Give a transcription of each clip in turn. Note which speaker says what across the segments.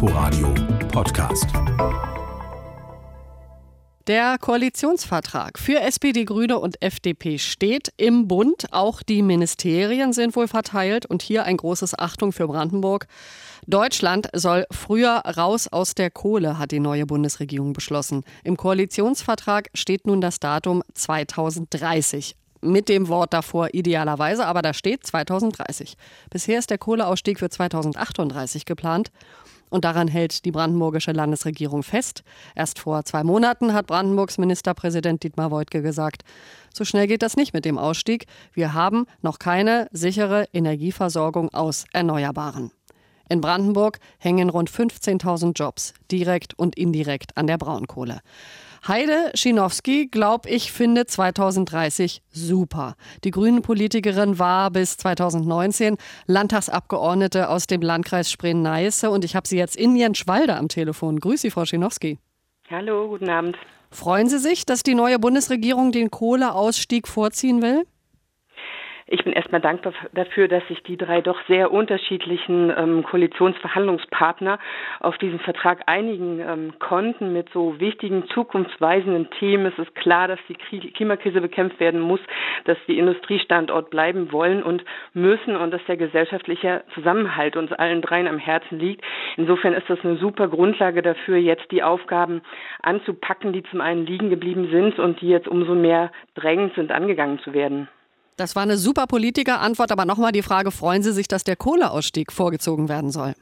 Speaker 1: Inforadio Podcast.
Speaker 2: Der Koalitionsvertrag für SPD, Grüne und FDP steht im Bund. Auch die Ministerien sind wohl verteilt. Und hier ein großes Achtung für Brandenburg. Deutschland soll früher raus aus der Kohle, hat die neue Bundesregierung beschlossen. Im Koalitionsvertrag steht nun das Datum 2030 mit dem Wort davor idealerweise, aber da steht 2030. Bisher ist der Kohleausstieg für 2038 geplant. Und daran hält die brandenburgische Landesregierung fest. Erst vor zwei Monaten hat Brandenburgs Ministerpräsident Dietmar Woidke gesagt, so schnell geht das nicht mit dem Ausstieg. Wir haben noch keine sichere Energieversorgung aus Erneuerbaren. In Brandenburg hängen rund 15.000 Jobs, direkt und indirekt an der Braunkohle. Heide Schinowski, glaub ich, finde 2030 super. Die grünen Politikerin war bis 2019 Landtagsabgeordnete aus dem Landkreis Spree-Neiße und ich habe sie jetzt in Jenschwalde am Telefon. Grüß Sie, Frau Schinowski.
Speaker 3: Hallo, guten Abend.
Speaker 2: Freuen Sie sich, dass die neue Bundesregierung den Kohleausstieg vorziehen will?
Speaker 3: Ich bin erstmal dankbar dafür, dass sich die drei doch sehr unterschiedlichen ähm, Koalitionsverhandlungspartner auf diesen Vertrag einigen ähm, konnten mit so wichtigen zukunftsweisenden Themen. Es ist klar, dass die Klimakrise bekämpft werden muss, dass die Industriestandort bleiben wollen und müssen und dass der gesellschaftliche Zusammenhalt uns allen dreien am Herzen liegt. Insofern ist das eine super Grundlage dafür, jetzt die Aufgaben anzupacken, die zum einen liegen geblieben sind und die jetzt umso mehr drängend sind, angegangen zu werden.
Speaker 2: Das war eine super Politiker-Antwort, aber nochmal die Frage, freuen Sie sich, dass der Kohleausstieg vorgezogen werden soll?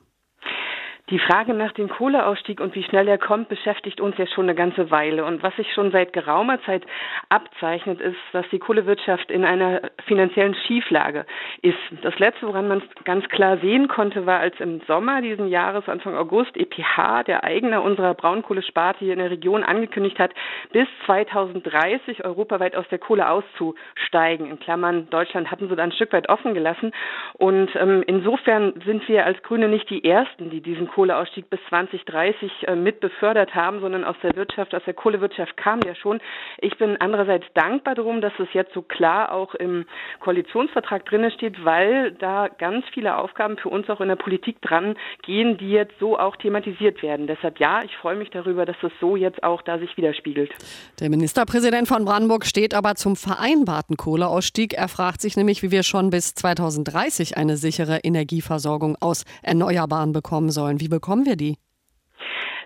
Speaker 3: Die Frage nach dem Kohleausstieg und wie schnell er kommt, beschäftigt uns ja schon eine ganze Weile. Und was sich schon seit geraumer Zeit abzeichnet, ist, dass die Kohlewirtschaft in einer finanziellen Schieflage ist. Das Letzte, woran man es ganz klar sehen konnte, war, als im Sommer diesen Jahres, Anfang August, EPH, der Eigner unserer Braunkohlesparte hier in der Region, angekündigt hat, bis 2030 europaweit aus der Kohle auszusteigen. In Klammern, Deutschland hatten sie da ein Stück weit offen gelassen. Und ähm, insofern sind wir als Grüne nicht die Ersten, die diesen Kohleausstieg bis 2030 äh, mit befördert haben, sondern aus der Wirtschaft, aus der Kohlewirtschaft kam der schon. Ich bin andererseits dankbar darum, dass es jetzt so klar auch im Koalitionsvertrag drin steht, weil da ganz viele Aufgaben für uns auch in der Politik dran gehen, die jetzt so auch thematisiert werden. Deshalb ja, ich freue mich darüber, dass es so jetzt auch da sich widerspiegelt.
Speaker 2: Der Ministerpräsident von Brandenburg steht aber zum vereinbarten Kohleausstieg. Er fragt sich nämlich, wie wir schon bis 2030 eine sichere Energieversorgung aus Erneuerbaren bekommen sollen. Wie wie bekommen wir die?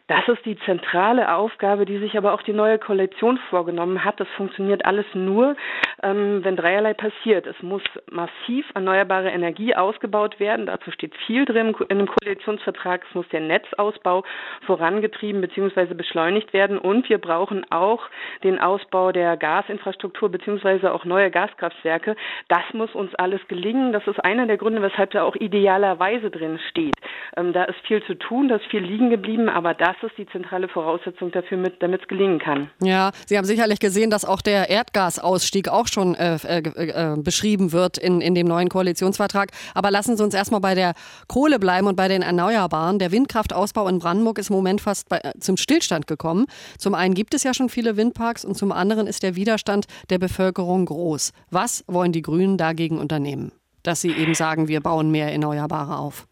Speaker 3: Das ist die zentrale Aufgabe, die sich aber auch die neue Koalition vorgenommen hat. Das funktioniert alles nur, ähm, wenn dreierlei passiert. Es muss massiv erneuerbare Energie ausgebaut werden. Dazu steht viel drin in dem Koalitionsvertrag. Es muss der Netzausbau vorangetrieben bzw. beschleunigt werden. Und wir brauchen auch den Ausbau der Gasinfrastruktur bzw. auch neue Gaskraftwerke. Das muss uns alles gelingen. Das ist einer der Gründe, weshalb da auch idealerweise drin steht. Ähm, da ist viel zu tun, da ist viel liegen geblieben, aber das ist die zentrale Voraussetzung dafür, damit es gelingen kann.
Speaker 2: Ja, Sie haben sicherlich gesehen, dass auch der Erdgasausstieg auch schon äh, äh, äh, beschrieben wird in, in dem neuen Koalitionsvertrag. Aber lassen Sie uns erstmal bei der Kohle bleiben und bei den Erneuerbaren. Der Windkraftausbau in Brandenburg ist im Moment fast bei, äh, zum Stillstand gekommen. Zum einen gibt es ja schon viele Windparks und zum anderen ist der Widerstand der Bevölkerung groß. Was wollen die Grünen dagegen unternehmen? Dass sie eben sagen, wir bauen mehr Erneuerbare auf.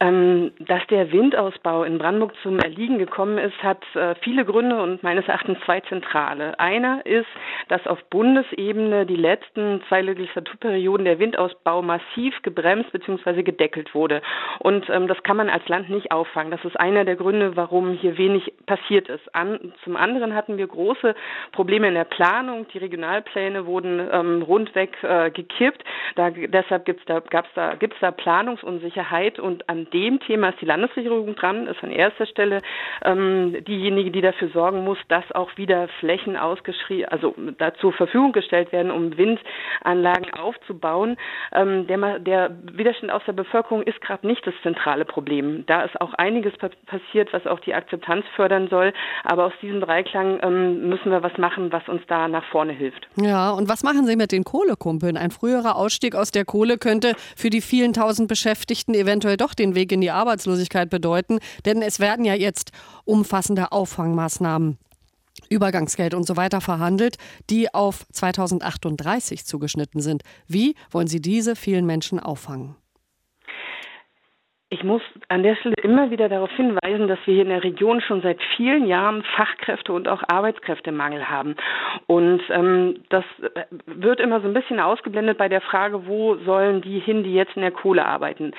Speaker 3: Ähm, dass der Windausbau in Brandenburg zum Erliegen gekommen ist, hat äh, viele Gründe und meines Erachtens zwei zentrale. Einer ist, dass auf Bundesebene die letzten zwei Legislaturperioden der Windausbau massiv gebremst bzw. gedeckelt wurde. Und ähm, das kann man als Land nicht auffangen. Das ist einer der Gründe, warum hier wenig passiert ist. Zum anderen hatten wir große Probleme in der Planung. Die Regionalpläne wurden ähm, rundweg äh, gekippt. Da, deshalb gibt's da, gab's da, gibt's da Planungsunsicherheit und an dem Thema ist die Landesregierung dran, ist an erster Stelle ähm, diejenige, die dafür sorgen muss, dass auch wieder Flächen ausgeschrieben, also da zur Verfügung gestellt werden, um Windanlagen aufzubauen. Ähm, der, der, Widerstand aus der Bevölkerung ist gerade nicht das zentrale Problem. Da ist auch einiges passiert, was auch die Akzeptanz fördern soll. Aber aus diesem Dreiklang ähm, müssen wir was machen, was uns da nach vorne hilft.
Speaker 2: Ja, und was machen Sie mit den Kohlekumpeln? Ein früherer Ausstieg aus der Kohle könnte für die vielen tausend Beschäftigten eventuell doch den Weg in die Arbeitslosigkeit bedeuten. Denn es werden ja jetzt umfassende Auffangmaßnahmen Übergangsgeld und so weiter verhandelt, die auf 2038 zugeschnitten sind. Wie wollen Sie diese vielen Menschen auffangen?
Speaker 3: Ich muss an der Stelle immer wieder darauf hinweisen, dass wir hier in der Region schon seit vielen Jahren Fachkräfte und auch Arbeitskräftemangel haben. Und ähm, das wird immer so ein bisschen ausgeblendet bei der Frage, wo sollen die hin, die jetzt in der Kohle arbeiten.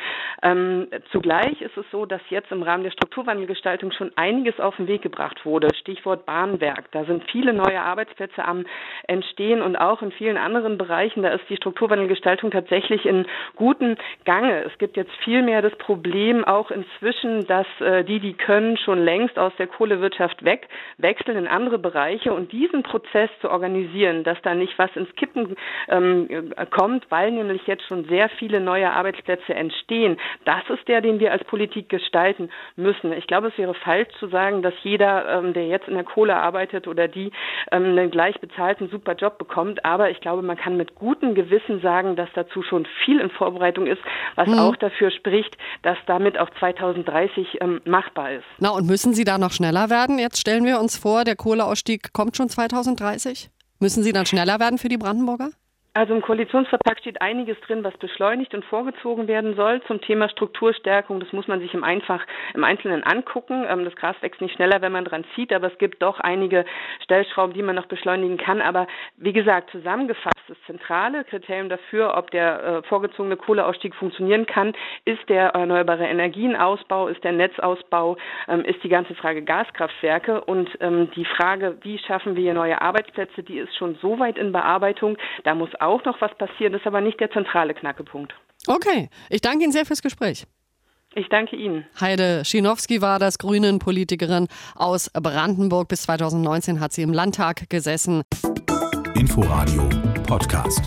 Speaker 3: Ähm, zugleich ist es so, dass jetzt im Rahmen der Strukturwandelgestaltung schon einiges auf den Weg gebracht wurde. Stichwort Bahnwerk. Da sind viele neue Arbeitsplätze am Entstehen und auch in vielen anderen Bereichen. Da ist die Strukturwandelgestaltung tatsächlich in guten Gange. Es gibt jetzt viel mehr das Problem, Problem auch inzwischen, dass äh, die, die können, schon längst aus der Kohlewirtschaft weg, wechseln in andere Bereiche und diesen Prozess zu organisieren, dass da nicht was ins Kippen ähm, kommt, weil nämlich jetzt schon sehr viele neue Arbeitsplätze entstehen, das ist der, den wir als Politik gestalten müssen. Ich glaube, es wäre falsch zu sagen, dass jeder, ähm, der jetzt in der Kohle arbeitet oder die ähm, einen gleich bezahlten super Job bekommt, aber ich glaube, man kann mit gutem Gewissen sagen, dass dazu schon viel in Vorbereitung ist, was mhm. auch dafür spricht, dass das damit auch 2030 ähm, machbar ist.
Speaker 2: Na, und müssen Sie da noch schneller werden? Jetzt stellen wir uns vor, der Kohleausstieg kommt schon 2030. Müssen Sie dann schneller werden für die Brandenburger?
Speaker 3: Also im Koalitionsvertrag steht einiges drin, was beschleunigt und vorgezogen werden soll zum Thema Strukturstärkung. Das muss man sich im, Einfach, im Einzelnen angucken. Ähm, das Gras wächst nicht schneller, wenn man dran zieht, aber es gibt doch einige Stellschrauben, die man noch beschleunigen kann. Aber wie gesagt, zusammengefasst, das zentrale Kriterium dafür, ob der äh, vorgezogene Kohleausstieg funktionieren kann, ist der erneuerbare Energienausbau, ist der Netzausbau, ähm, ist die ganze Frage Gaskraftwerke und ähm, die Frage, wie schaffen wir neue Arbeitsplätze, die ist schon so weit in Bearbeitung. Da muss auch noch was passieren, das ist aber nicht der zentrale Knackepunkt.
Speaker 2: Okay, ich danke Ihnen sehr fürs Gespräch.
Speaker 3: Ich danke Ihnen.
Speaker 2: Heide Schinowski war das Grünen-Politikerin aus Brandenburg. Bis 2019 hat sie im Landtag gesessen.
Speaker 1: Inforadio Podcast.